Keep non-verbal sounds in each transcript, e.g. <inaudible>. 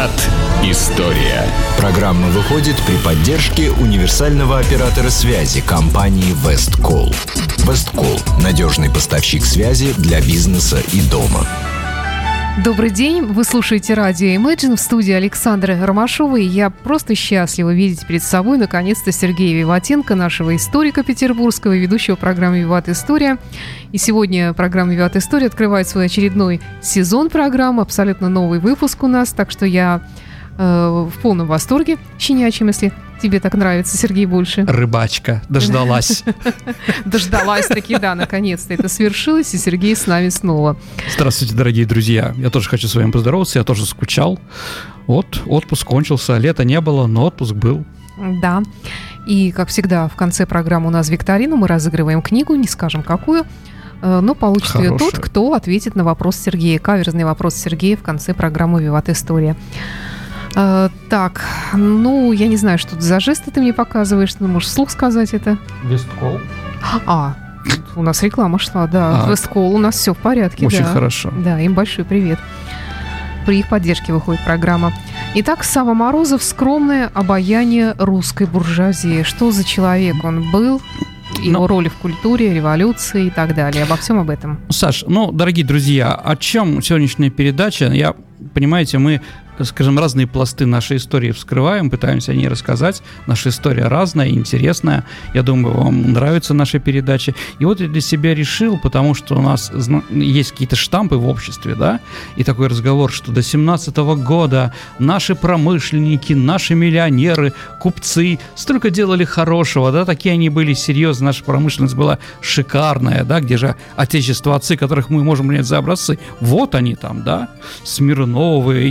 Виват История. Программа выходит при поддержке универсального оператора связи компании Весткол. Весткол – надежный поставщик связи для бизнеса и дома. Добрый день, вы слушаете радио Imagine в студии Александра Ромашова, и я просто счастлива видеть перед собой наконец-то Сергея Виватенко, нашего историка петербургского, ведущего программы «Виват История». И сегодня программа «Виват История» открывает свой очередной сезон программы, абсолютно новый выпуск у нас, так что я э, в полном восторге, щенячьем, если тебе так нравится, Сергей, больше. Рыбачка, дождалась. <laughs> Дождалась таки, да, наконец-то это свершилось, и Сергей с нами снова. Здравствуйте, дорогие друзья. Я тоже хочу с вами поздороваться, я тоже скучал. Вот, отпуск кончился, лета не было, но отпуск был. Да. И, как всегда, в конце программы у нас викторина, мы разыгрываем книгу, не скажем какую, э, но получит ее тот, кто ответит на вопрос Сергея. Каверзный вопрос Сергея в конце программы «Виват История». Э, так, ну, я не знаю, что за жесты ты мне показываешь. Ты можешь вслух сказать это? Весткол. А, у нас реклама шла, да. А. Весткол, у нас все в порядке. Очень да. хорошо. Да, им большой привет. При их поддержке выходит программа. Итак, Сава Морозов «Скромное обаяние русской буржуазии». Что за человек он был? Его Ну. роли в культуре, революции и так далее. Обо всем об этом. Саш, ну, дорогие друзья, о чем сегодняшняя передача? Я, понимаете, мы, скажем, разные пласты нашей истории вскрываем, пытаемся о ней рассказать. Наша история разная, интересная. Я думаю, вам нравятся наши передачи. И вот я для себя решил, потому что у нас есть какие-то штампы в обществе, да, и такой разговор, что до 17 года наши промышленники, наши миллионеры, купцы столько делали хорошего, да, такие они были серьезные, наша промышленность была шикарная, да, где же отечество отцы, которых мы можем принять за образцы, вот они там, да, Смирновы,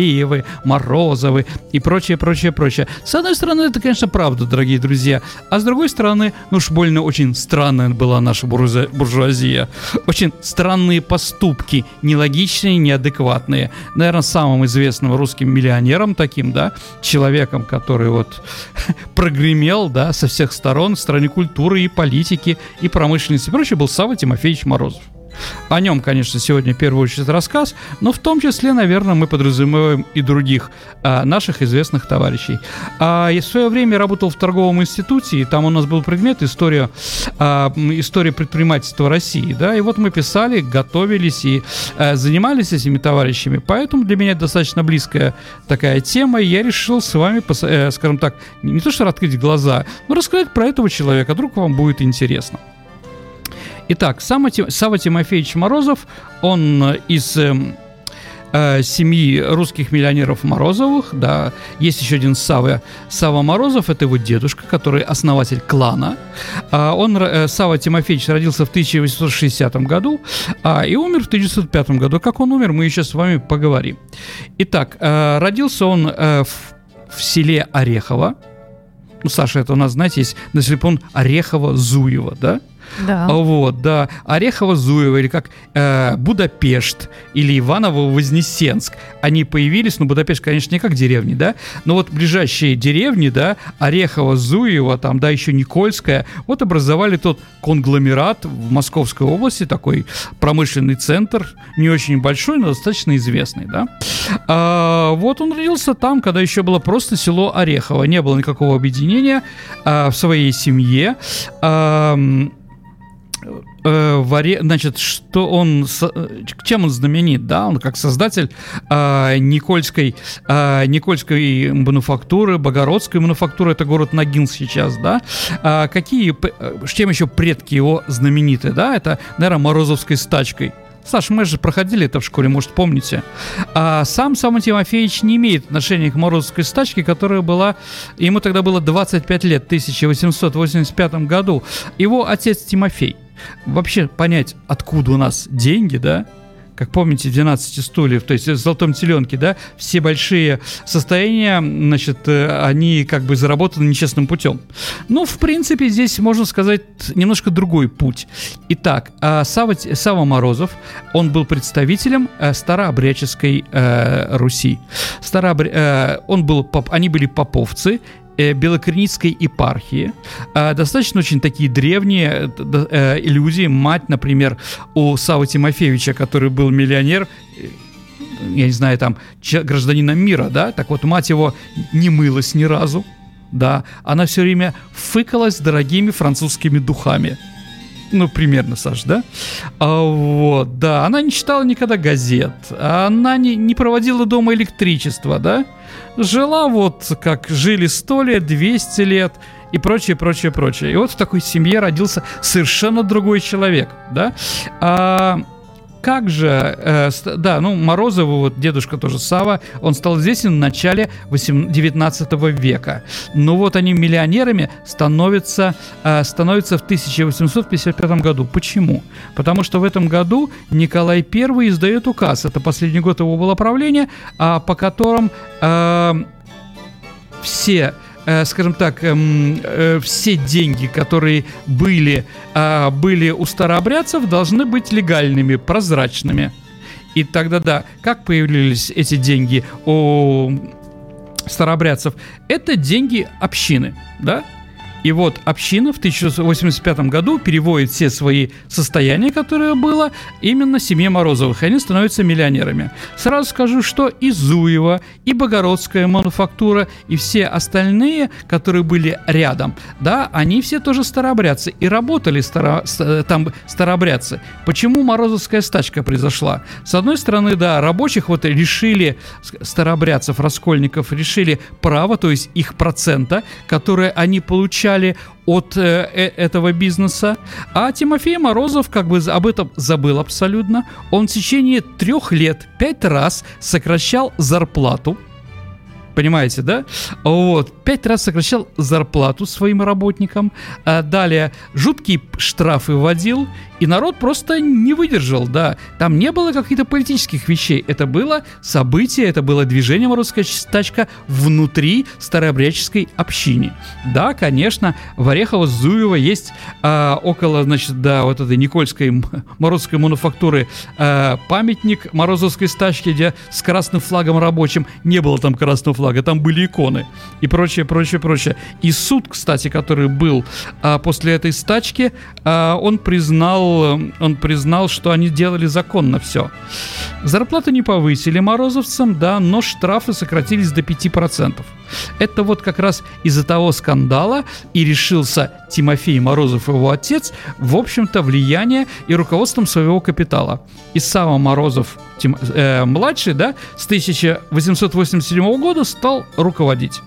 Елисеевы, Морозовы и прочее, прочее, прочее. С одной стороны, это, конечно, правда, дорогие друзья, а с другой стороны, ну уж больно очень странная была наша буржуа- буржуазия. Очень странные поступки, нелогичные, неадекватные. Наверное, самым известным русским миллионером таким, да, человеком, который вот <laughs> прогремел, да, со всех сторон в стране культуры и политики, и промышленности и прочее, был Савва Тимофеевич Морозов. О нем, конечно, сегодня в первую очередь рассказ, но в том числе, наверное, мы подразумеваем и других а, наших известных товарищей. А, я в свое время работал в торговом институте, и там у нас был предмет история, а, история предпринимательства России, да, и вот мы писали, готовились и а, занимались этими товарищами, поэтому для меня достаточно близкая такая тема, и я решил с вами, э, скажем так, не то что открыть глаза, но рассказать про этого человека, вдруг вам будет интересно. Итак, Сава, Тимофеевич Морозов, он э, из эм, э, семьи русских миллионеров Морозовых, да, есть еще один Сава, Сава Морозов, это его дедушка, который основатель клана. А, он, э, Сава Тимофеевич, родился в 1860 году а, и умер в 1905 году. Как он умер, мы еще с вами поговорим. Итак, э, родился он в, в селе Орехово. Ну, Саша, это у нас, знаете, есть на телефон Орехово-Зуево, да? Да. Вот, да. Орехово-Зуево, или как э, Будапешт, или Иваново-Вознесенск. Они появились, ну, Будапешт, конечно, не как деревни, да, но вот ближайшие деревни, да, Орехово-Зуево, там, да, еще Никольская, вот образовали тот конгломерат в Московской области, такой промышленный центр, не очень большой, но достаточно известный, да. А, вот он родился там, когда еще было просто село Орехово, не было никакого объединения а, в своей семье. А, э, в Оре- значит, что он, с- э, чем он знаменит, да, он как создатель а, Никольской, а, Никольской мануфактуры, Богородской мануфактуры, это город Ногин сейчас, да, А, какие, э, чем еще предки его знамениты, да, это, наверное, Морозовской стачкой, Саш, мы же проходили это в школе, может, помните. А сам Сам Тимофеевич не имеет отношения к Морозовской стачке, которая была... Ему тогда было 25 лет, в 1885 году. Его отец Тимофей. Вообще понять, откуда у нас деньги, да, как помните, в 12 стульев, то есть в «Золотом теленке», да, все большие состояния, значит, э, они как бы заработаны нечестным путем. Ну, в принципе, здесь можно сказать немножко другой путь. Итак, а, Сава, Сава Морозов, он был представителем э, старообрядческой э, Руси. Старообря- э, он был, поп- они были поповцы, Белокорницкой епархии. А, Достаточно очень такие древние э, э, люди. Мать, например, у Савы Тимофеевича, который был миллионер, э, я не знаю, там, гражданина мира, да, так вот мать его не мылась ни разу, да, она все время фыкалась дорогими французскими духами. Ну, примерно, Саш, да? А, вот, да. Она не читала никогда газет. Она не, не проводила дома электричество, да? Жила вот как жили 100 лет, 200 лет и прочее, прочее, прочее. И вот в такой семье родился совершенно другой человек, да? А, как же, э, да, ну, Морозову, вот дедушка тоже Сава, он стал известен в начале 19 века. Но вот они миллионерами становятся, э, становятся в 1855 году. Почему? Потому что в этом году Николай I издает указ, это последний год его было правления, э, по которым э, все скажем так, эм, э, все деньги, которые были, а, были у старообрядцев, должны быть легальными, прозрачными. И тогда, да, как появились эти деньги у старообрядцев? Это деньги общины, да? И вот община в 1985 году переводит все свои состояния, которые было, именно семье Морозовых, и они становятся миллионерами. Сразу скажу, что и Зуева, и Богородская мануфактура, и все остальные, которые были рядом, да, они все тоже старообрядцы и работали старо, там старообрядцы. Почему Морозовская стачка произошла? С одной стороны, да, рабочих вот решили, старообрядцев, раскольников, решили право, то есть их процента, которые они получали получали от э, э, этого бизнеса. А Тимофей Морозов как бы об этом забыл абсолютно. Он в течение трех лет пять раз сокращал зарплату Понимаете, да? Вот. Пять раз сокращал зарплату своим работникам. А далее жуткие штрафы вводил. И народ просто не выдержал, да. Там не было каких-то политических вещей. Это было событие, это было движение «Морозская стачка» внутри старообрядческой общины. Да, конечно, в Орехово-Зуево есть а, около, значит, да, вот этой Никольской Морозской мануфактуры а, памятник Морозовской стачки, где с красным флагом рабочим не было там красного флага, там были иконы и прочее, прочее, прочее. И суд, кстати, который был а, после этой стачки, а, он признал, он признал, что они делали законно все. Зарплату не повысили морозовцам, да, но штрафы сократились до 5%. Это вот как раз из-за того скандала и решился Тимофей Морозов, его отец, в общем-то, влияние и руководством своего капитала. И Сава Морозов, Тим, э, младший, да, с 1887 года стал руководить.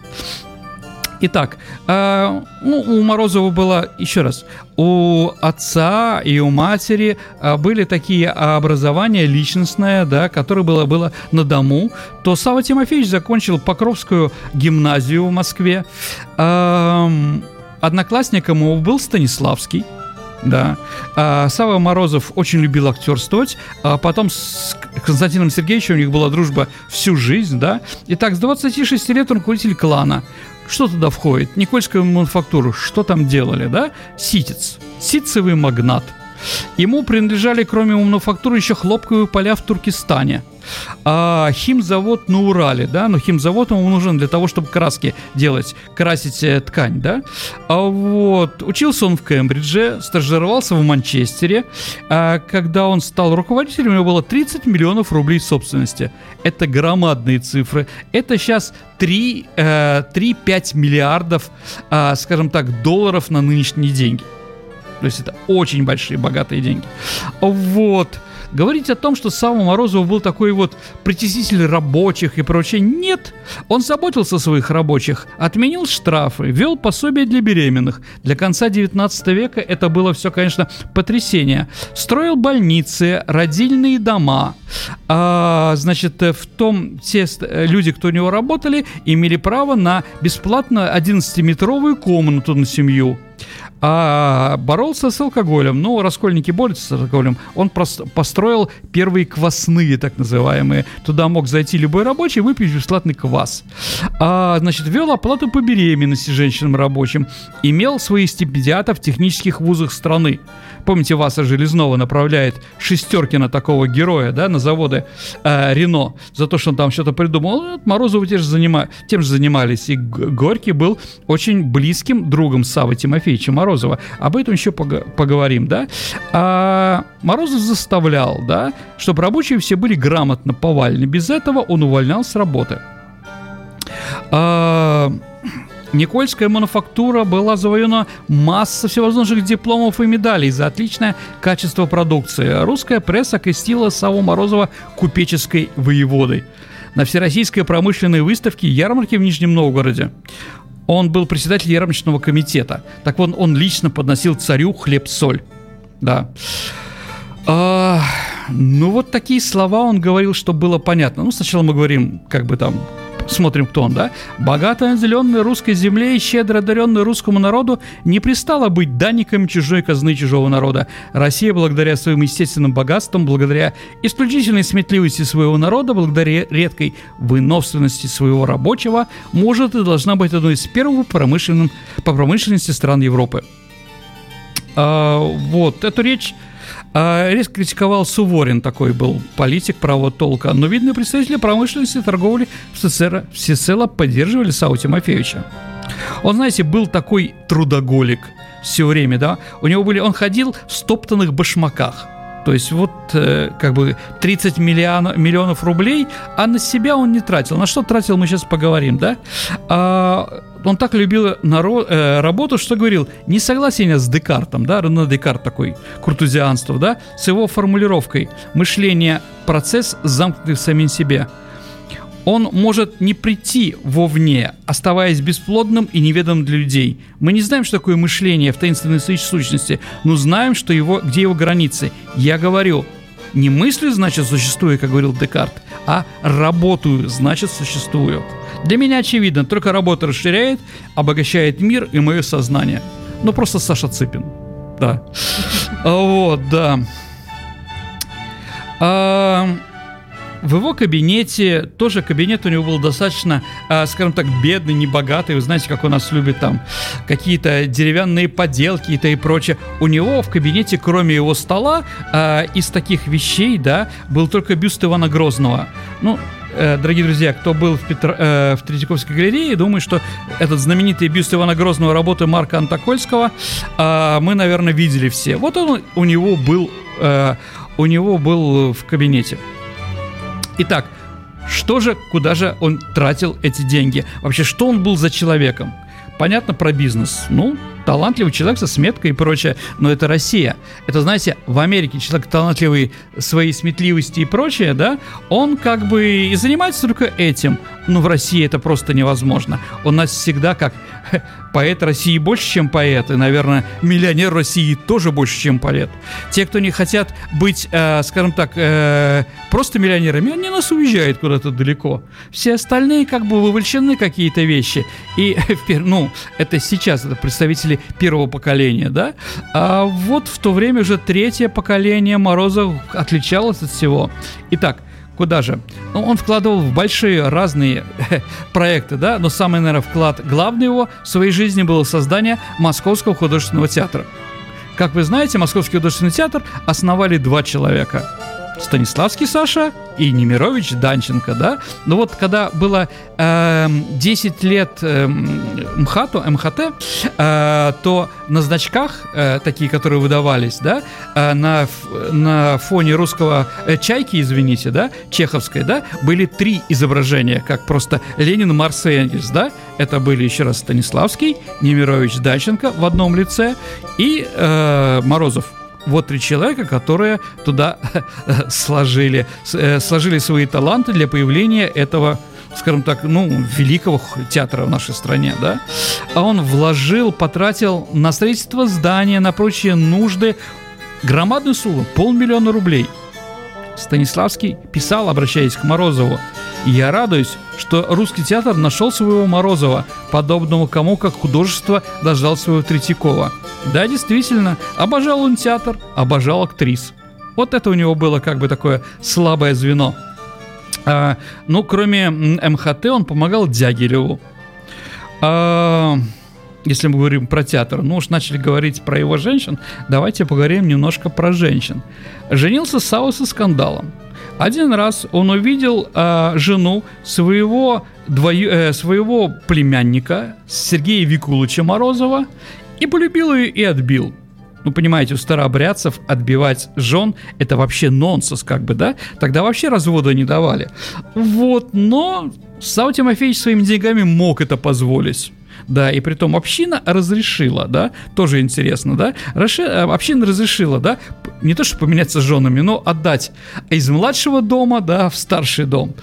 Итак, э, ну, у Морозова было, еще раз, у отца и у матери э, были такие образования личностное, да, которое было, было на дому, то Сава Тимофеевич закончил Покровскую гимназию в Москве. Э, одноклассником его был Станиславский, да. А, Сава Морозов очень любил актерствовать. А потом с Константином Сергеевичем у них была дружба всю жизнь, да. Итак, с 26 лет он руководитель клана. Что туда входит? Никольскую мануфактуру. Что там делали, да? Ситец. Ситцевый магнат. Ему принадлежали, кроме мануфактуры, еще хлопковые поля в Туркестане – а химзавод на Урале, да, но химзавод ему нужен для того, чтобы краски делать, красить э, ткань, да. А вот учился он в Кембридже, стажировался в Манчестере. А когда он стал руководителем, у него было 30 миллионов рублей собственности. Это громадные цифры. Это сейчас 3, э, 3-5 миллиардов, э, скажем так, долларов на нынешние деньги. То есть это очень большие, богатые деньги. Вот. Говорить о том, что Сава Морозов был такой вот притеснитель рабочих и прочее, нет. Он заботился о своих рабочих, отменил штрафы, вел пособие для беременных. Для конца 19 века это было все, конечно, потрясение. Строил больницы, родильные дома. А, значит, в том те люди, кто у него работали, имели право на бесплатно 11-метровую комнату на семью а боролся с алкоголем. Ну, раскольники борются с алкоголем. Он построил первые квасные, так называемые. Туда мог зайти любой рабочий выпить бесплатный квас. А, значит, вел оплату по беременности женщинам рабочим. Имел свои стипендиаты в технических вузах страны. Помните, Васа Железнова направляет Шестеркина, такого героя, да, на заводы э, Рено, за то, что он там что-то придумал. Вот Морозовы те же занима... тем же занимались. И Горький был очень близким другом Савы Тимофеевича Морозова. Морозова. Об этом еще поговорим, да. А Морозов заставлял, да, чтобы рабочие все были грамотно повалены. Без этого он увольнял с работы. А, Никольская мануфактура была завоевана масса всевозможных дипломов и медалей за отличное качество продукции. Русская пресса крестила Саву Морозова купеческой воеводой. На Всероссийской промышленной выставке ярмарки в Нижнем Новгороде он был председатель ярмарочного комитета. Так вот, он лично подносил царю хлеб-соль. Да. А, ну, вот такие слова он говорил, что было понятно. Ну, сначала мы говорим, как бы там, смотрим, кто он, да? Богато наделенный русской земле и щедро одаренный русскому народу не пристало быть данниками чужой казны чужого народа. Россия, благодаря своим естественным богатствам, благодаря исключительной сметливости своего народа, благодаря редкой выносливости своего рабочего, может и должна быть одной из первых промышленным, по промышленности стран Европы. А, вот, эту речь резко критиковал Суворин, такой был политик правого толка. Но видные представители промышленности и торговли в СССР всецело поддерживали Сау Тимофеевича. Он, знаете, был такой трудоголик все время, да. У него были, он ходил в стоптанных башмаках. То есть вот э, как бы 30 миллион, миллионов рублей, а на себя он не тратил. На что тратил, мы сейчас поговорим, да? А, он так любил народ, э, работу, что говорил, не согласен я с Декартом, да, Рене Декарт такой, куртузианство, да, с его формулировкой «мышление – процесс, замкнутый в самим себе». Он может не прийти вовне, оставаясь бесплодным и неведомым для людей. Мы не знаем, что такое мышление в таинственной сущности, но знаем, что его, где его границы. Я говорю, не мыслю, значит, существую, как говорил Декарт, а работаю, значит, существую. Для меня очевидно, только работа расширяет, обогащает мир и мое сознание. Ну, просто Саша Цыпин. Да. <laughs> Вот, да. А, в его кабинете, тоже кабинет у него был достаточно, э, скажем так, бедный, небогатый. Вы знаете, как у нас любят там какие-то деревянные поделки и то и прочее. У него в кабинете, кроме его стола, из таких вещей, да, был только бюст Ивана Грозного. Ну, дорогие друзья, кто был в, Петр, э, в Третьяковской галерее, думаю, что этот знаменитый бюст Ивана Грозного работы Марка Антокольского э, мы, наверное, видели все. Вот он у него был, э, у него был в кабинете. Итак, что же, куда же он тратил эти деньги? Вообще, что он был за человеком? Понятно про бизнес. Ну, талантливый человек со сметкой и прочее, но это Россия. Это, знаете, в Америке человек талантливый своей сметливости и прочее, да, он как бы и занимается только этим, но в России это просто невозможно. У нас всегда как <laughs> поэт России больше, чем поэт, и, наверное, миллионер России тоже больше, чем поэт. Те, кто не хотят быть, э, скажем так, э, просто миллионерами, они нас уезжают куда-то далеко. Все остальные как бы вовлечены какие-то вещи. И, <laughs> ну, это сейчас, это представители первого поколения, да? А вот в то время уже третье поколение Морозов отличалось от всего. Итак, Куда же? Ну, он вкладывал в большие разные <laughs> проекты, да, но самый, наверное, вклад главный его в своей жизни было создание Московского художественного театра. Как вы знаете, Московский художественный театр основали два человека. Станиславский Саша и Немирович Данченко, да? Но вот когда было э, 10 лет э, МХАТу, МХТ, э, то на значках, э, такие, которые выдавались, да, э, на, на фоне русского э, «Чайки», извините, да, чеховской, да, были три изображения, как просто Ленин, Марс и Энгельс, да? Это были еще раз Станиславский, Немирович Данченко в одном лице и э, Морозов вот три человека, которые туда <laughs> сложили, э, сложили свои таланты для появления этого скажем так, ну, великого театра в нашей стране, да, а он вложил, потратил на строительство здания, на прочие нужды громадную сумму, полмиллиона рублей. Станиславский писал, обращаясь к Морозову, «Я радуюсь, что русский театр нашел своего Морозова, подобного кому, как художество дождал своего Третьякова. Да, действительно, обожал он театр, обожал актрис. Вот это у него было как бы такое слабое звено. А, ну, кроме МХТ, он помогал Дягилеву. А, если мы говорим про театр, ну уж начали говорить про его женщин, давайте поговорим немножко про женщин. Женился Сау со скандалом. Один раз он увидел э, жену своего, двою, э, своего племянника Сергея Викулыча Морозова И полюбил ее и отбил. Ну, понимаете, у старообрядцев отбивать жен – это вообще нонсенс, как бы, да? Тогда вообще развода не давали. Вот, но Сава Тимофеевич своими деньгами мог это позволить. Да, и при том община разрешила, да, тоже интересно, да, Раши, э, община разрешила, да, не то, что поменяться с женами, но отдать из младшего дома, да, в старший дом.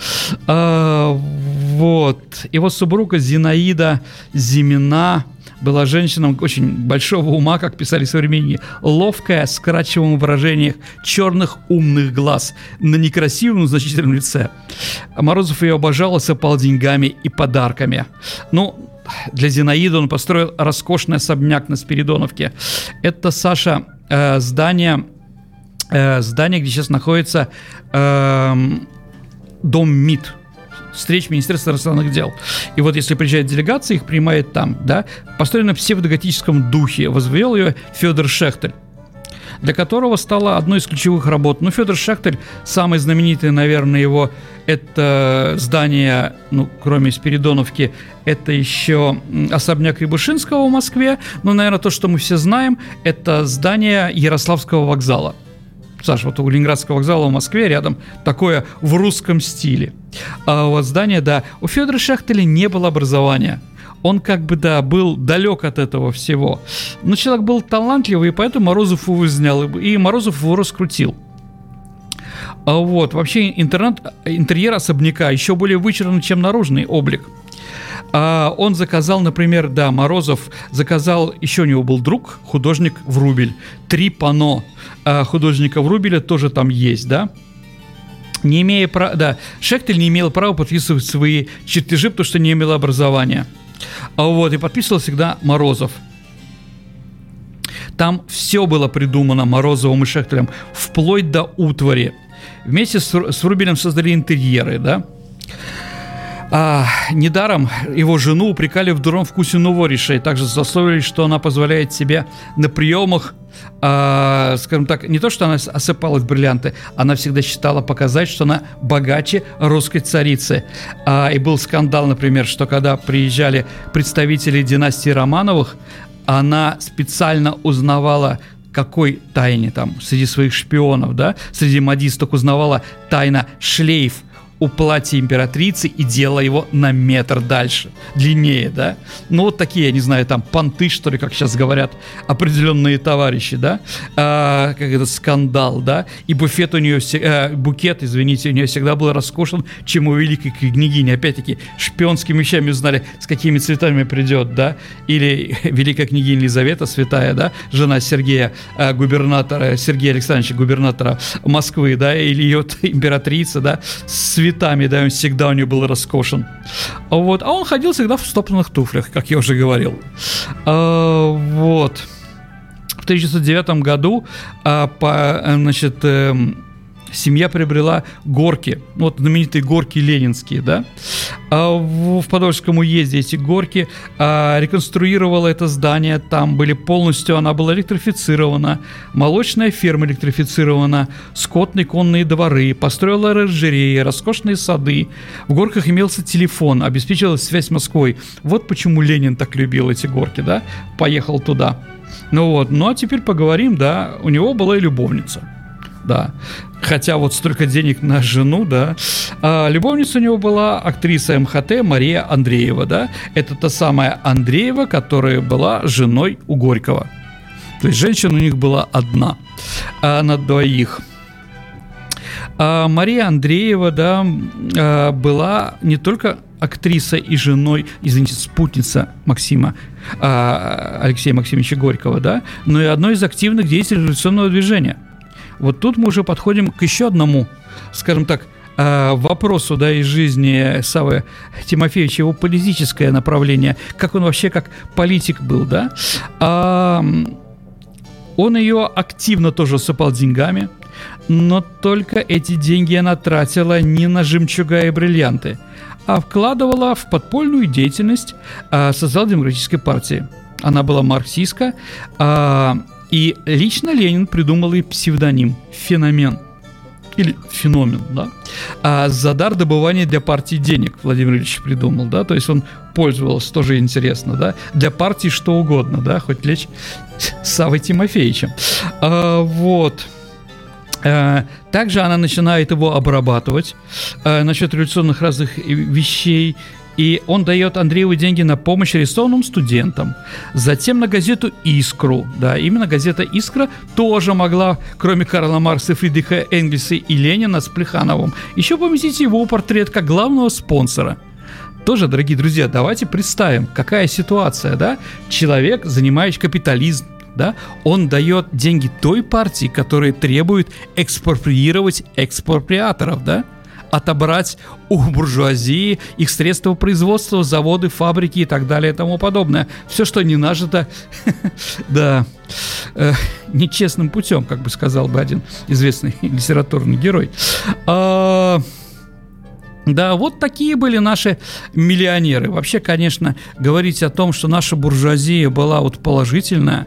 А, вот, его супруга Зинаида Зимина, была женщина очень большого ума, как писали современники, ловкая, с крачевым выражением черных умных глаз на некрасивом, значительном лице. Морозов ее обожал и сыпал деньгами и подарками. Ну, для Зинаиды он построил роскошный особняк на Спиридоновке. Это, Саша, э, здание, э, здание, где сейчас находится э, дом МИД, встреч Министерства иностранных дел. И вот если приезжает делегация, их принимает там, да, построена в псевдоготическом духе, возвел ее Федор Шехтель для которого стала одной из ключевых работ. Ну, Федор Шахтель, самый знаменитый, наверное, его это здание, ну, кроме Спиридоновки, это еще особняк Рябушинского в Москве. Ну, наверное, то, что мы все знаем, это здание Ярославского вокзала. Саша, вот у Ленинградского вокзала в Москве рядом такое в русском стиле. А вот здание, да, у Федора Шахтеля не было образования. Он как бы, да, был далек от этого всего. Но человек был талантливый, и поэтому Морозов его снял, и Морозов его раскрутил. А вот, вообще интернет, интерьер особняка еще более вычурный, чем наружный облик. А он заказал, например, да, Морозов заказал, еще у него был друг, художник Врубель, три пано а художника Врубеля тоже там есть, да, не имея права, да, Шехтель не имел права подписывать свои чертежи, потому что не имел образования. А вот, и подписывал всегда Морозов. Там все было придумано Морозовым и Шехтелем, вплоть до утвари. Вместе с, с Врубелем создали интерьеры, да. А, недаром его жену упрекали в дурном вкусе новориша и также засловили, что она позволяет себе на приемах, а, скажем так, не то, что она осыпалась бриллианты, она всегда считала показать, что она богаче русской царицы. А, и был скандал, например, что когда приезжали представители династии Романовых, она специально узнавала какой тайне там среди своих шпионов, да, среди модисток узнавала тайна шлейф – у платья императрицы и делала его на метр дальше, длиннее, да? Ну, вот такие, я не знаю, там, понты, что ли, как сейчас говорят, определенные товарищи, да? А, как это, скандал, да? И буфет у нее, э, букет, извините, у нее всегда был роскошен, чем у великой княгини. Опять-таки, шпионскими вещами узнали, с какими цветами придет, да? Или <laughs> великая княгиня Елизавета, святая, да? Жена Сергея, э, губернатора, Сергея Александровича, губернатора Москвы, да? Или ее императрица, да? Святая цветами, да, он всегда у него был роскошен. Вот. А он ходил всегда в стоптанных туфлях, как я уже говорил. А, вот. В 1909 году а, по, значит, э, семья приобрела горки, ну, вот знаменитые горки ленинские, да, а в, Подольском уезде эти горки а, реконструировала это здание, там были полностью, она была электрифицирована, молочная ферма электрифицирована, скотные конные дворы, построила оранжереи, роскошные сады, в горках имелся телефон, обеспечивалась связь с Москвой. Вот почему Ленин так любил эти горки, да, поехал туда. Ну вот, ну а теперь поговорим, да, у него была и любовница да. Хотя вот столько денег на жену, да. А любовница у него была актриса МХТ Мария Андреева, да. Это та самая Андреева, которая была женой у Горького. То есть женщина у них была одна, а на двоих. А Мария Андреева, да, а, была не только актриса и женой, извините, спутница Максима, а, Алексея Максимовича Горького, да, но и одной из активных деятелей революционного движения – вот тут мы уже подходим к еще одному, скажем так, э, вопросу да, из жизни Савы Тимофеевича, его политическое направление, как он вообще как политик был, да, а, он ее активно тоже сыпал деньгами, но только эти деньги она тратила не на жемчуга и бриллианты, а вкладывала в подпольную деятельность а, социал-демократической партии. Она была марксистка, а, и лично Ленин придумал и псевдоним «феномен» или «феномен», да. а за добывания для партии денег Владимир Ильич придумал, да, то есть он пользовался, тоже интересно, да, для партии что угодно, да, хоть лечь Савой Тимофеевичем. А, вот. А, также она начинает его обрабатывать а, насчет революционных разных вещей, и он дает Андрееву деньги на помощь арестованным студентам. Затем на газету «Искру». Да, именно газета «Искра» тоже могла, кроме Карла Маркса, Фридриха Энгельса и Ленина с Плехановым, еще поместить его портрет как главного спонсора – тоже, дорогие друзья, давайте представим, какая ситуация, да? Человек, занимающий капитализм, да, он дает деньги той партии, которая требует экспроприировать экспроприаторов, да, отобрать у буржуазии их средства производства, заводы, фабрики и так далее и тому подобное. Все, что не нажито, <laughs> да, э, нечестным путем, как бы сказал бы один известный <laughs> литературный герой. А, да, вот такие были наши миллионеры. Вообще, конечно, говорить о том, что наша буржуазия была вот положительная,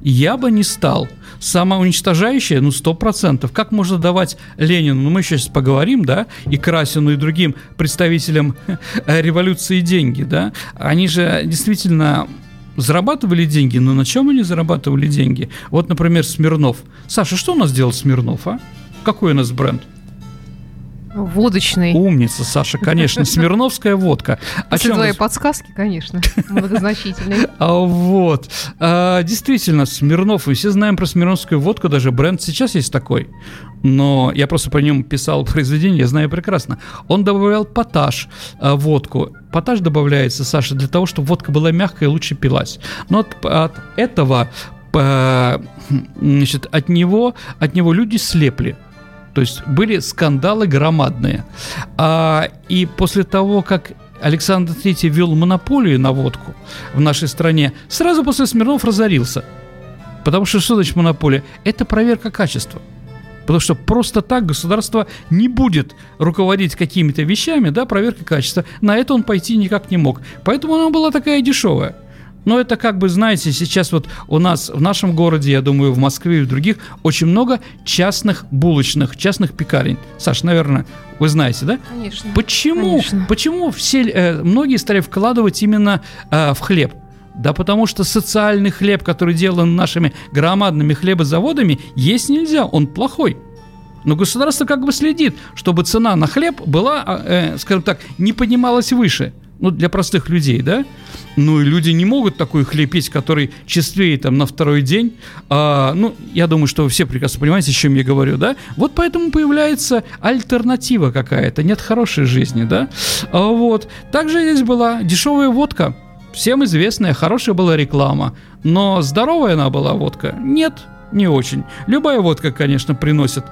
я бы не стал – самоуничтожающее, ну, сто процентов. Как можно давать Ленину, ну, мы сейчас поговорим, да, и Красину, и другим представителям <laughs> революции деньги, да, они же действительно зарабатывали деньги, но на чем они зарабатывали деньги? Вот, например, Смирнов. Саша, что у нас делал Смирнов, а? Какой у нас бренд? Водочный. Умница, Саша, конечно. <laughs> Смирновская водка. О чем твои вы... подсказки, конечно, <laughs> многозначительные. А вот. А, действительно, Смирнов, мы все знаем про Смирновскую водку, даже бренд сейчас есть такой. Но я просто по нем писал <laughs> произведение, я знаю прекрасно. Он добавлял поташ а, водку. Поташ добавляется, Саша, для того, чтобы водка была мягкая и лучше пилась. Но от, от этого по, значит, от него, от него люди слепли. То есть были скандалы громадные. А, и после того, как Александр III ввел монополию на водку в нашей стране, сразу после Смирнов разорился. Потому что что значит монополия? Это проверка качества. Потому что просто так государство не будет руководить какими-то вещами, да, проверка качества. На это он пойти никак не мог. Поэтому она была такая дешевая. Но это как бы, знаете, сейчас вот у нас в нашем городе, я думаю, в Москве и в других, очень много частных булочных, частных пекарень. Саш, наверное, вы знаете, да? Конечно. Почему? Конечно. Почему все, э, многие стали вкладывать именно э, в хлеб? Да потому что социальный хлеб, который делан нашими громадными хлебозаводами, есть нельзя, он плохой. Но государство как бы следит, чтобы цена на хлеб была, а, э, скажем так, не поднималась выше ну, для простых людей, да? Ну, и люди не могут такой хлеб есть, который чистеет там на второй день. А, ну, я думаю, что вы все прекрасно понимаете, о чем я говорю, да? Вот поэтому появляется альтернатива какая-то, нет хорошей жизни, да? А, вот. Также здесь была дешевая водка, всем известная, хорошая была реклама. Но здоровая она была водка? Нет, не очень. Любая водка, конечно, приносит,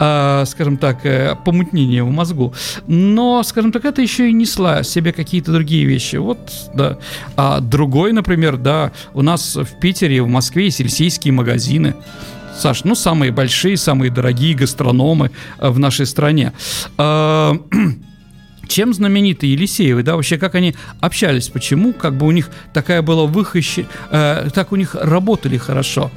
э, скажем так, э, помутнение в мозгу. Но, скажем так, это еще и несла себе какие-то другие вещи. Вот, да. А другой, например, да, у нас в Питере, в Москве есть сельсийские магазины. Саш, ну, самые большие, самые дорогие гастрономы э, в нашей стране. Э, <clears throat> чем знамениты Елисеевы, да, вообще как они общались, почему как бы у них такая была выхощи, э, так у них работали хорошо.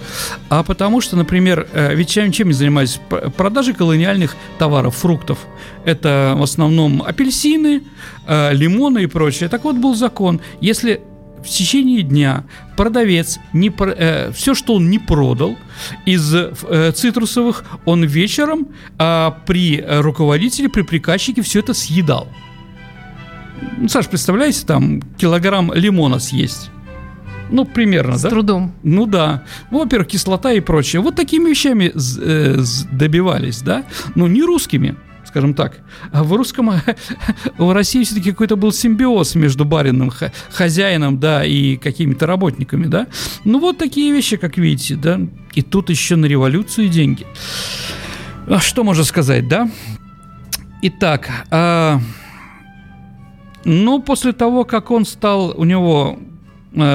А потому что, например, э, ведь чем, чем они занимались? Продажей колониальных товаров, фруктов. Это в основном апельсины, э, лимоны и прочее. Так вот был закон, если в течение дня продавец не э, все, что он не продал из э, цитрусовых, он вечером э, при руководителе, при приказчике все это съедал. Ну, Саш, представляете, там килограмм лимона съесть. Ну, примерно, С да? С трудом. Ну да. Ну, во-первых, кислота и прочее. Вот такими вещами э, добивались, да? Ну, не русскими, скажем так. А в русском, <laughs> в России все-таки какой-то был симбиоз между барином, хозяином, да, и какими-то работниками, да? Ну, вот такие вещи, как видите, да? И тут еще на революцию деньги. А что можно сказать, да? Итак, а... Но после того, как он стал, у него э,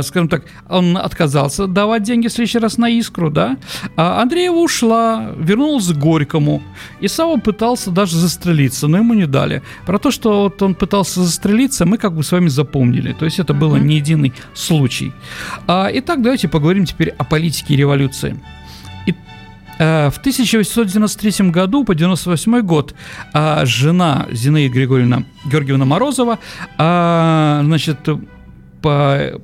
скажем так, он отказался давать деньги в следующий раз на искру, да, а Андреева ушла, вернулась к Горькому, и Сава пытался даже застрелиться, но ему не дали. Про то, что вот он пытался застрелиться, мы как бы с вами запомнили, то есть это было не единый случай. А, итак, давайте поговорим теперь о политике революции. И, Э, в 1893 году по 98 год э, жена Зинаида Григорьевна Георгиевна Морозова, э, значит, по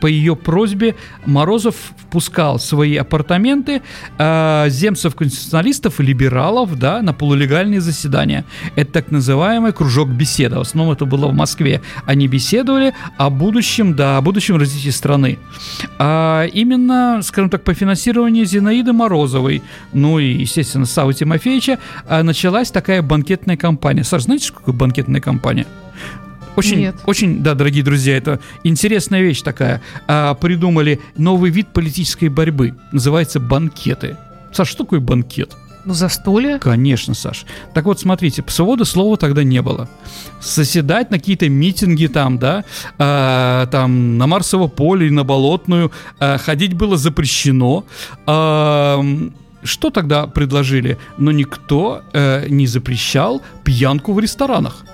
по ее просьбе Морозов впускал свои апартаменты э, земцев-конституционалистов и либералов да, на полулегальные заседания. Это так называемый кружок беседа. В основном это было в Москве. Они беседовали о будущем, да, о будущем развитии страны. А именно, скажем так, по финансированию Зинаиды Морозовой, ну и, естественно, Савы Тимофеевича, э, началась такая банкетная кампания. Саш, знаете, что такое банкетная кампания? Очень, Нет. очень, да, дорогие друзья, это интересная вещь такая. А, придумали новый вид политической борьбы. Называется банкеты. Саш, что такое банкет? Ну, застолье? Конечно, Саш. Так вот, смотрите, свода слова тогда не было. Соседать на какие-то митинги там, да, э, там на Марсово поле, на Болотную, э, ходить было запрещено. Э, что тогда предложили? Но никто э, не запрещал пьянку в ресторанах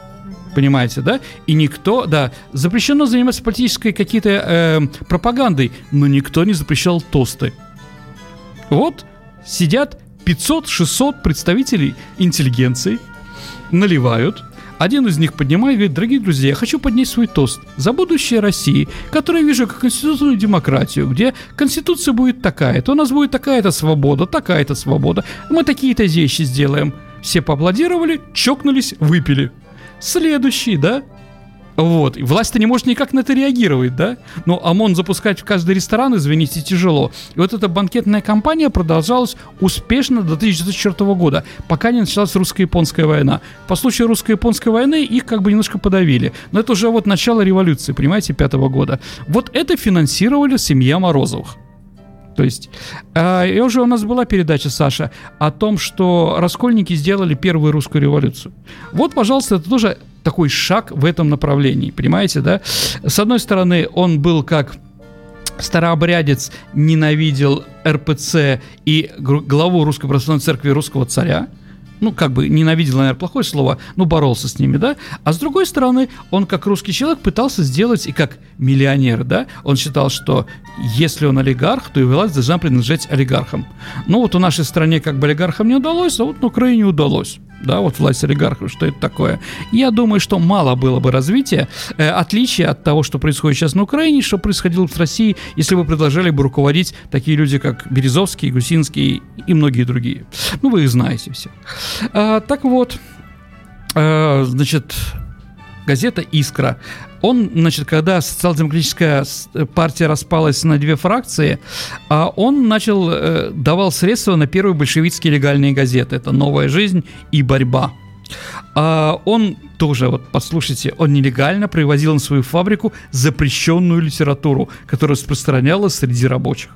понимаете, да? И никто, да, запрещено заниматься политической какие-то э, пропагандой, но никто не запрещал тосты. Вот сидят 500-600 представителей интеллигенции, наливают, один из них поднимает и говорит, дорогие друзья, я хочу поднять свой тост за будущее России, которое вижу как конституционную демократию, где конституция будет такая, то у нас будет такая-то свобода, такая-то свобода, мы такие-то вещи сделаем. Все поаплодировали, чокнулись, выпили. Следующий, да? Вот, и власть-то не может никак на это реагировать, да? Но ОМОН запускать в каждый ресторан, извините, тяжело. И вот эта банкетная кампания продолжалась успешно до 1904 года, пока не началась русско-японская война. По случаю русско-японской войны их как бы немножко подавили. Но это уже вот начало революции, понимаете, пятого года. Вот это финансировали семья Морозовых. То есть, э, уже у нас была передача, Саша, о том, что раскольники сделали первую русскую революцию. Вот, пожалуйста, это тоже такой шаг в этом направлении, понимаете, да? С одной стороны, он был как старообрядец ненавидел РПЦ и главу Русской Православной Церкви русского царя, ну, как бы ненавидел, наверное, плохое слово, но боролся с ними, да. А с другой стороны, он как русский человек пытался сделать и как миллионер, да. Он считал, что если он олигарх, то и власть должна принадлежать олигархам. Ну, вот у нашей стране как бы олигархам не удалось, а вот на Украине удалось да, вот власть олигархов, что это такое. Я думаю, что мало было бы развития, э, отличия от того, что происходит сейчас на Украине, что происходило в России, если бы предложили бы руководить такие люди, как Березовский, Гусинский и многие другие. Ну, вы их знаете все. А, так вот, а, значит, газета «Искра». Он, значит, когда социал-демократическая партия распалась на две фракции, а он начал, э, давал средства на первые большевистские легальные газеты. Это «Новая жизнь» и «Борьба». А он тоже, вот послушайте, он нелегально привозил на свою фабрику запрещенную литературу, которая распространялась среди рабочих.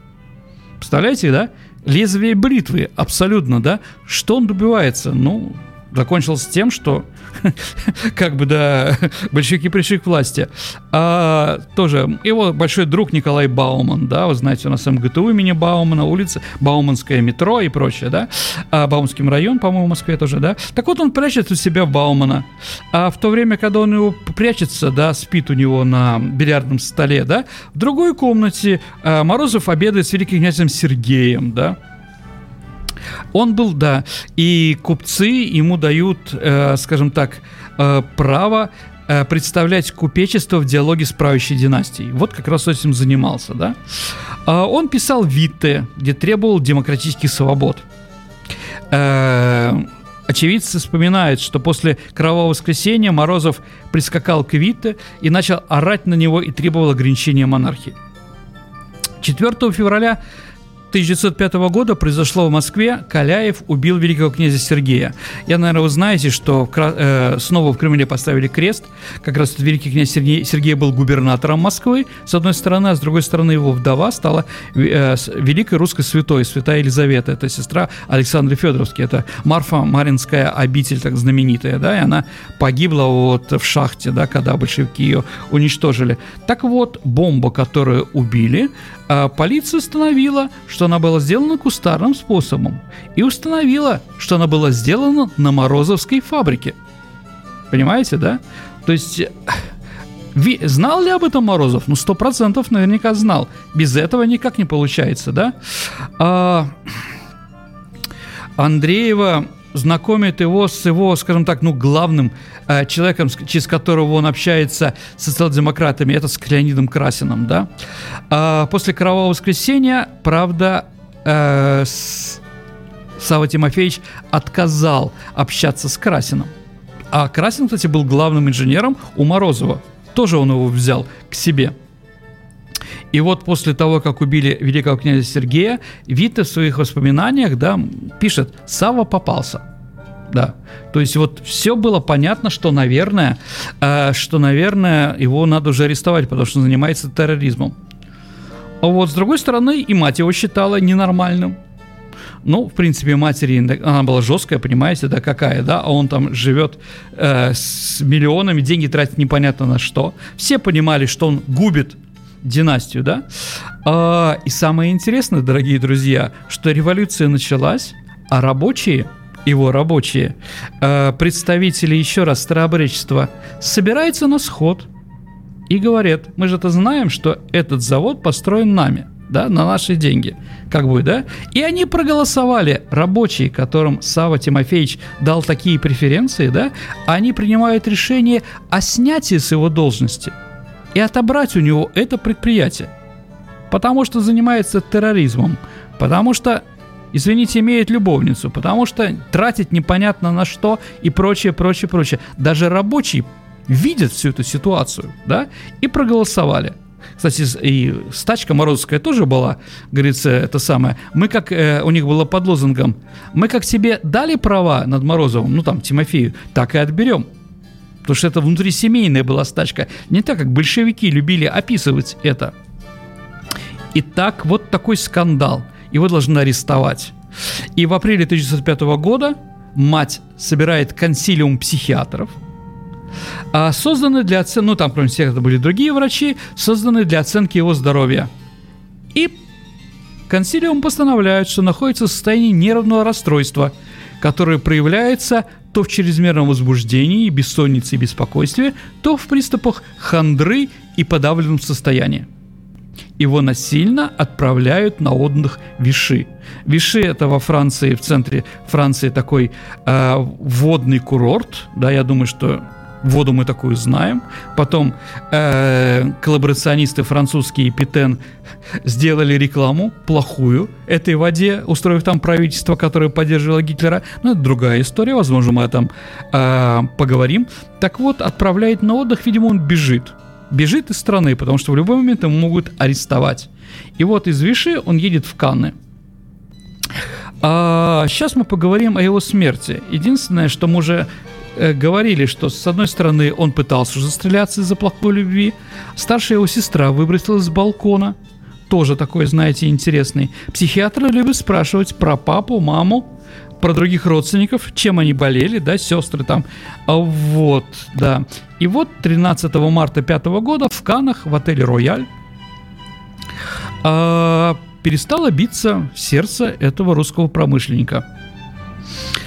Представляете, да? Лезвие бритвы, абсолютно, да? Что он добивается? Ну, закончился тем, что <laughs> как бы, да, <laughs> большевики пришли к власти. А, тоже его большой друг Николай Бауман, да, вы знаете, у нас МГТУ имени Баумана, улица, Бауманское метро и прочее, да, а, Бауманский район, по-моему, в Москве тоже, да. Так вот, он прячет у себя Баумана. А в то время, когда он его прячется, да, спит у него на бильярдном столе, да, в другой комнате а, Морозов обедает с великим князем Сергеем, да, он был, да, и купцы ему дают, э, скажем так, э, право э, представлять купечество в диалоге с правящей династией. Вот как раз этим занимался, да. Э, он писал Витте, где требовал демократических свобод. Э, Очевидцы вспоминают, что после Кровавого воскресенья Морозов прискакал к Витте и начал орать на него и требовал ограничения монархии. 4 февраля 1905 года произошло в Москве. Каляев убил великого князя Сергея. Я, наверное, вы знаете, что э, снова в Кремле поставили крест. Как раз этот великий князь Сергей, Сергей был губернатором Москвы, с одной стороны, а с другой стороны его вдова стала э, великой русской святой, святая Елизавета. Это сестра Александры Федоровски. Это Марфа Маринская обитель, так знаменитая, да, и она погибла вот в шахте, да, когда большевики ее уничтожили. Так вот, бомба, которую убили, а полиция установила, что она была сделана кустарным способом и установила, что она была сделана на Морозовской фабрике. Понимаете, да? То есть Ви, знал ли об этом Морозов? Ну, сто процентов наверняка знал. Без этого никак не получается, да? А, Андреева знакомит его с его, скажем так, ну, главным э, человеком, через которого он общается с социал-демократами, это с Леонидом Красиным, да. А после Кровавого воскресенья, правда, э, с... Сава Тимофеевич отказал общаться с Красиным. А Красин, кстати, был главным инженером у Морозова. Тоже он его взял к себе. И вот после того, как убили великого князя Сергея, Вита в своих воспоминаниях да, пишет «Сава попался». Да. То есть вот все было понятно, что, наверное, э, что, наверное, его надо уже арестовать, потому что он занимается терроризмом. А вот с другой стороны, и мать его считала ненормальным. Ну, в принципе, матери, она была жесткая, понимаете, да, какая, да, а он там живет э, с миллионами, деньги тратит непонятно на что. Все понимали, что он губит династию, да. А, и самое интересное, дорогие друзья, что революция началась, а рабочие, его рабочие, э, представители еще раз старообречества, собираются на сход и говорят, мы же это знаем, что этот завод построен нами – да, на наши деньги, как бы, да, и они проголосовали, рабочие, которым Сава Тимофеевич дал такие преференции, да, они принимают решение о снятии с его должности и отобрать у него это предприятие, потому что занимается терроризмом, потому что извините, имеет любовницу, потому что тратить непонятно на что и прочее, прочее, прочее. Даже рабочие видят всю эту ситуацию, да, и проголосовали – кстати, и стачка Морозовская тоже была, говорится, это самое. Мы как, э, у них было под лозунгом, мы как тебе дали права над Морозовым, ну там, Тимофею, так и отберем. Потому что это внутрисемейная была стачка. Не так, как большевики любили описывать это. Итак, вот такой скандал. Его должны арестовать. И в апреле 1905 года мать собирает консилиум психиатров – а созданы для оценки, ну там кроме всех это были другие врачи, созданы для оценки его здоровья. И консилиум постановляют, что находится в состоянии нервного расстройства, которое проявляется то в чрезмерном возбуждении, бессоннице и беспокойстве, то в приступах хандры и подавленном состоянии. Его насильно отправляют на отдых Виши. Виши это во Франции, в центре Франции такой э, водный курорт, да, я думаю, что воду мы такую знаем. Потом э, коллаборационисты французские Питен сделали рекламу плохую этой воде, устроив там правительство, которое поддерживало Гитлера. Но это другая история, возможно, мы о этом э, поговорим. Так вот, отправляет на отдых, видимо, он бежит. Бежит из страны, потому что в любой момент его могут арестовать. И вот из Виши он едет в Канны. А сейчас мы поговорим о его смерти. Единственное, что мы уже говорили, что с одной стороны он пытался уже из-за плохой любви, старшая его сестра выбросилась с балкона, тоже такой, знаете, интересный. Психиатры любят спрашивать про папу, маму, про других родственников, чем они болели, да, сестры там. А вот, да. И вот 13 марта 5 года в Канах в отеле «Рояль» а, перестало биться сердце этого русского промышленника –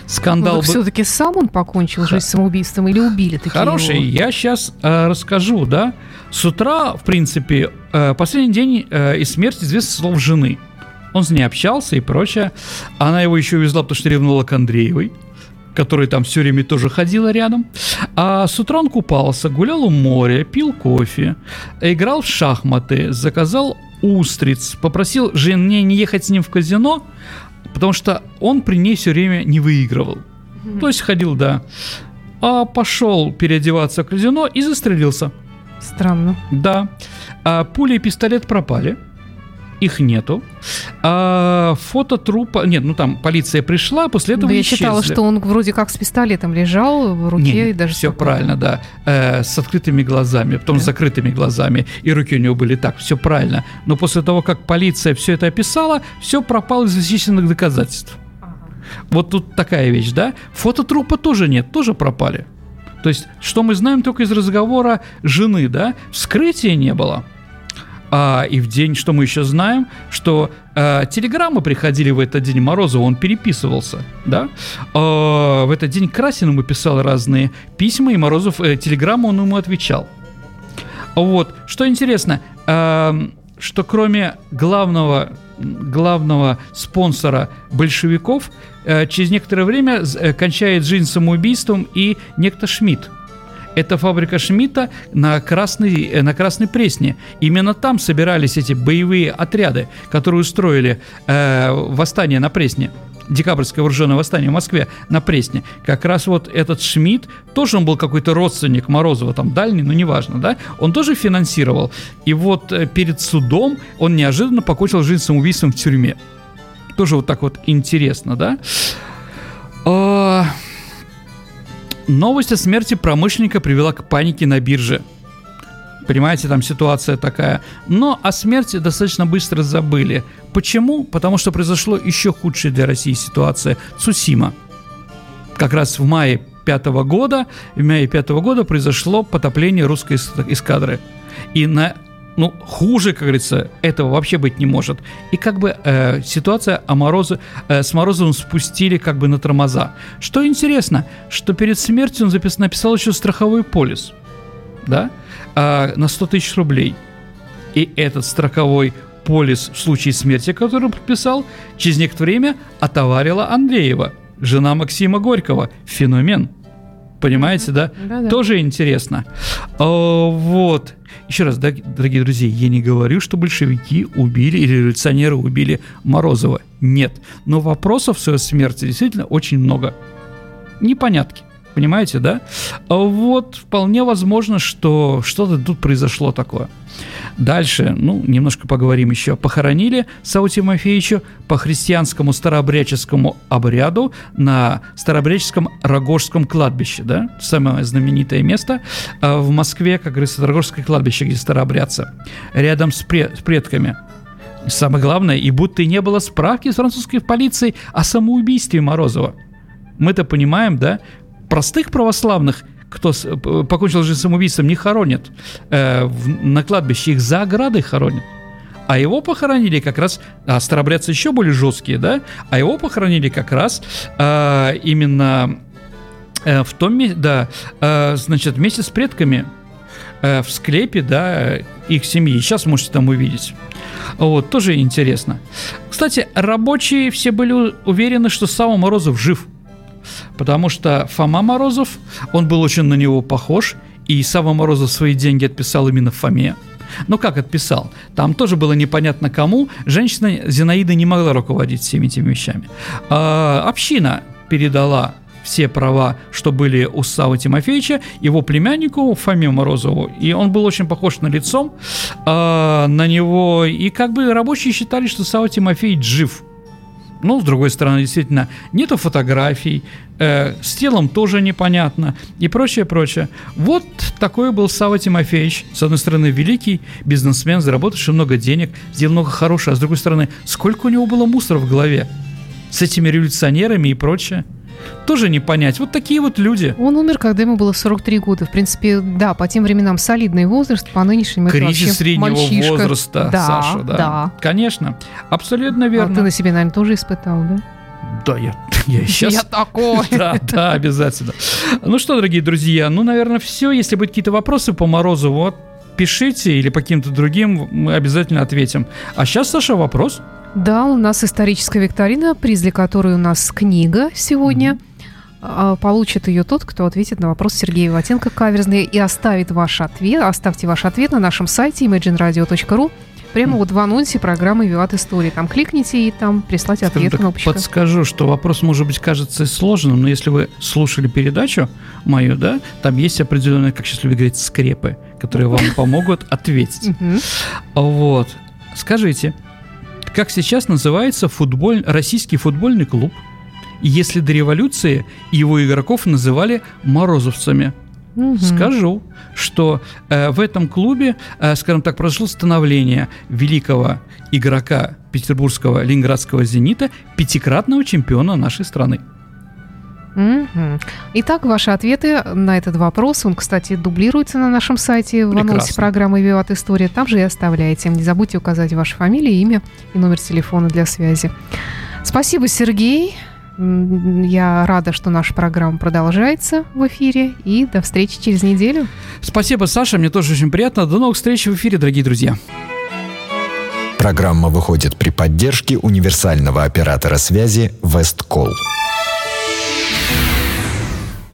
скандал. Ну, все-таки сам он покончил жизнь самоубийством или убили такие Хороший, его? я сейчас э, расскажу, да. С утра, в принципе, э, последний день э, из смерти известно слов жены. Он с ней общался и прочее. Она его еще увезла, потому что ревнула к Андреевой который там все время тоже ходила рядом. А с утра он купался, гулял у моря, пил кофе, играл в шахматы, заказал устриц, попросил жене не ехать с ним в казино, Потому что он при ней все время не выигрывал. Mm-hmm. То есть ходил, да. А пошел переодеваться в казино и застрелился. Странно. Да. А пули и пистолет пропали их нету. А фото трупа... Нет, ну там полиция пришла, после этого Да я читала, что он вроде как с пистолетом лежал в руке. Не, и даже все правильно, да. Э, с открытыми глазами, потом да. с закрытыми глазами. И руки у него были так, все правильно. Но после того, как полиция все это описала, все пропало из вещественных доказательств. Ага. Вот тут такая вещь, да? Фото трупа тоже нет, тоже пропали. То есть, что мы знаем только из разговора жены, да? Вскрытия не было. А, и в день, что мы еще знаем, что а, телеграммы приходили в этот день Морозову, он переписывался, да. А, в этот день Красин ему писал разные письма, и Морозов э, телеграмму он ему отвечал. Вот, что интересно, а, что кроме главного, главного спонсора большевиков, э, через некоторое время э, кончает жизнь самоубийством и некто Шмидт. Это фабрика Шмидта на Красной, э, на Красной Пресне. Именно там собирались эти боевые отряды, которые устроили э, восстание на Пресне декабрьское вооруженное восстание в Москве на Пресне, как раз вот этот Шмидт, тоже он был какой-то родственник Морозова, там дальний, но неважно, да, он тоже финансировал. И вот э, перед судом он неожиданно покончил жизнь самоубийством в тюрьме. Тоже вот так вот интересно, да. А, новость о смерти промышленника привела к панике на бирже. Понимаете, там ситуация такая. Но о смерти достаточно быстро забыли. Почему? Потому что произошло еще худшая для России ситуация. Цусима. Как раз в мае пятого года, в мае пятого года произошло потопление русской эскадры. И на ну, хуже, как говорится, этого вообще быть не может. И как бы э, ситуация о Морозе, э, с Морозовым спустили как бы на тормоза. Что интересно, что перед смертью он запис, написал еще страховой полис, да, э, на 100 тысяч рублей. И этот страховой полис в случае смерти, который он подписал, через некоторое время отоварила Андреева, жена Максима Горького. Феномен. Понимаете, да? Да-да. Тоже интересно. О, вот. Еще раз, дорогие друзья, я не говорю, что большевики убили или революционеры убили Морозова. Нет. Но вопросов в своей смерти действительно очень много. Непонятки. Понимаете, да? Вот вполне возможно, что что-то тут произошло такое. Дальше, ну, немножко поговорим еще. Похоронили Сау Тимофеевича по христианскому старообрядческому обряду на старообрядческом Рогожском кладбище, да, самое знаменитое место а, в Москве, как говорится, Рогожское кладбище, где старообрядцы, рядом с, пред, с предками. Самое главное, и будто и не было справки с французской полицией о самоубийстве Морозова. Мы-то понимаем, да, простых православных, кто покончил жизнь самоубийством, не хоронят э, в, на кладбище, их за оградой хоронят. А его похоронили как раз, а старобрядцы еще более жесткие, да, а его похоронили как раз э, именно э, в том месте, да, э, значит, вместе с предками э, в склепе, да, их семьи. Сейчас можете там увидеть. Вот, тоже интересно. Кстати, рабочие все были уверены, что Сава Морозов жив – потому что Фома Морозов, он был очень на него похож, и Сава Морозов свои деньги отписал именно Фоме. Ну как отписал? Там тоже было непонятно кому. Женщина Зинаида не могла руководить всеми этими вещами. А, община передала все права, что были у Савы Тимофеевича, его племяннику Фоме Морозову. И он был очень похож на лицом э, на него. И как бы рабочие считали, что Сава Тимофеевич жив. Ну, с другой стороны, действительно, нету фотографий, э, с телом тоже непонятно и прочее, прочее. Вот такой был Сава Тимофеевич. С одной стороны, великий бизнесмен, заработавший много денег, сделал много хорошего, а с другой стороны, сколько у него было мусора в голове с этими революционерами и прочее тоже не понять. Вот такие вот люди. Он умер, когда ему было 43 года. В принципе, да, по тем временам солидный возраст, по нынешним это Кризис среднего мальчишка. возраста, да, Саша, да. да. Конечно, абсолютно верно. А ты на себе, наверное, тоже испытал, да? Да, я, <laughs> я сейчас... Я такой. <laughs> Да, да, обязательно. Ну что, дорогие друзья, ну, наверное, все. Если будут какие-то вопросы по Морозу, вот, пишите или по каким-то другим, мы обязательно ответим. А сейчас, Саша, вопрос. Да, у нас историческая викторина, приз для которой у нас книга сегодня. Mm-hmm. Получит ее тот, кто ответит на вопрос Сергея Ватенко каверзный и оставит ваш ответ, оставьте ваш ответ на нашем сайте imagineradio.ru прямо вот в анонсе программы «Виват Истории». Там кликните и там прислать ответ так, кнопочка. Подскажу, что вопрос, может быть, кажется сложным, но если вы слушали передачу мою, да, там есть определенные, как сейчас любят говорить, скрепы, которые вам <laughs> помогут ответить. Вот. Скажите, как сейчас называется футболь, российский футбольный клуб – если до революции его игроков называли морозовцами. Угу. Скажу, что э, в этом клубе, э, скажем так, произошло становление великого игрока петербургского ленинградского «Зенита», пятикратного чемпиона нашей страны. Угу. Итак, ваши ответы на этот вопрос, он, кстати, дублируется на нашем сайте в Прекрасно. анонсе программы «Виват История». Там же и оставляйте. Не забудьте указать вашу фамилию, имя и номер телефона для связи. Спасибо, Сергей. Я рада, что наша программа продолжается в эфире. И до встречи через неделю. Спасибо, Саша. Мне тоже очень приятно. До новых встреч в эфире, дорогие друзья. Программа выходит при поддержке универсального оператора связи Весткол.